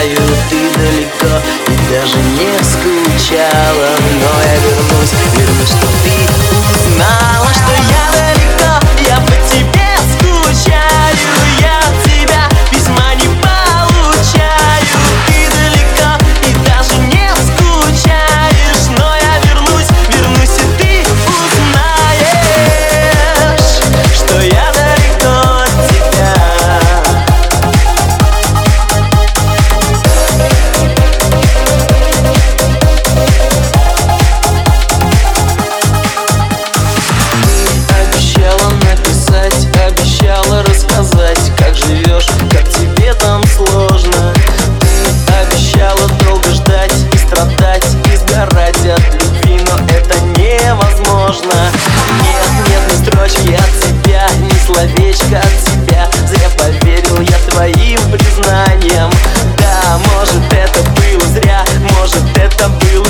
знаю, ты далеко И даже не скучала Но я вернусь, вернусь, что ты узнала Что я далеко. Нет, нет, ни строчки от тебя, ни словечко от тебя Зря поверил я твоим признаниям. Да, может это было зря, может это было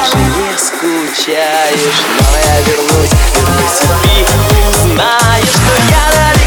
Даже не скучаешь, но я вернусь, вернусь и ты узнаешь, что я навек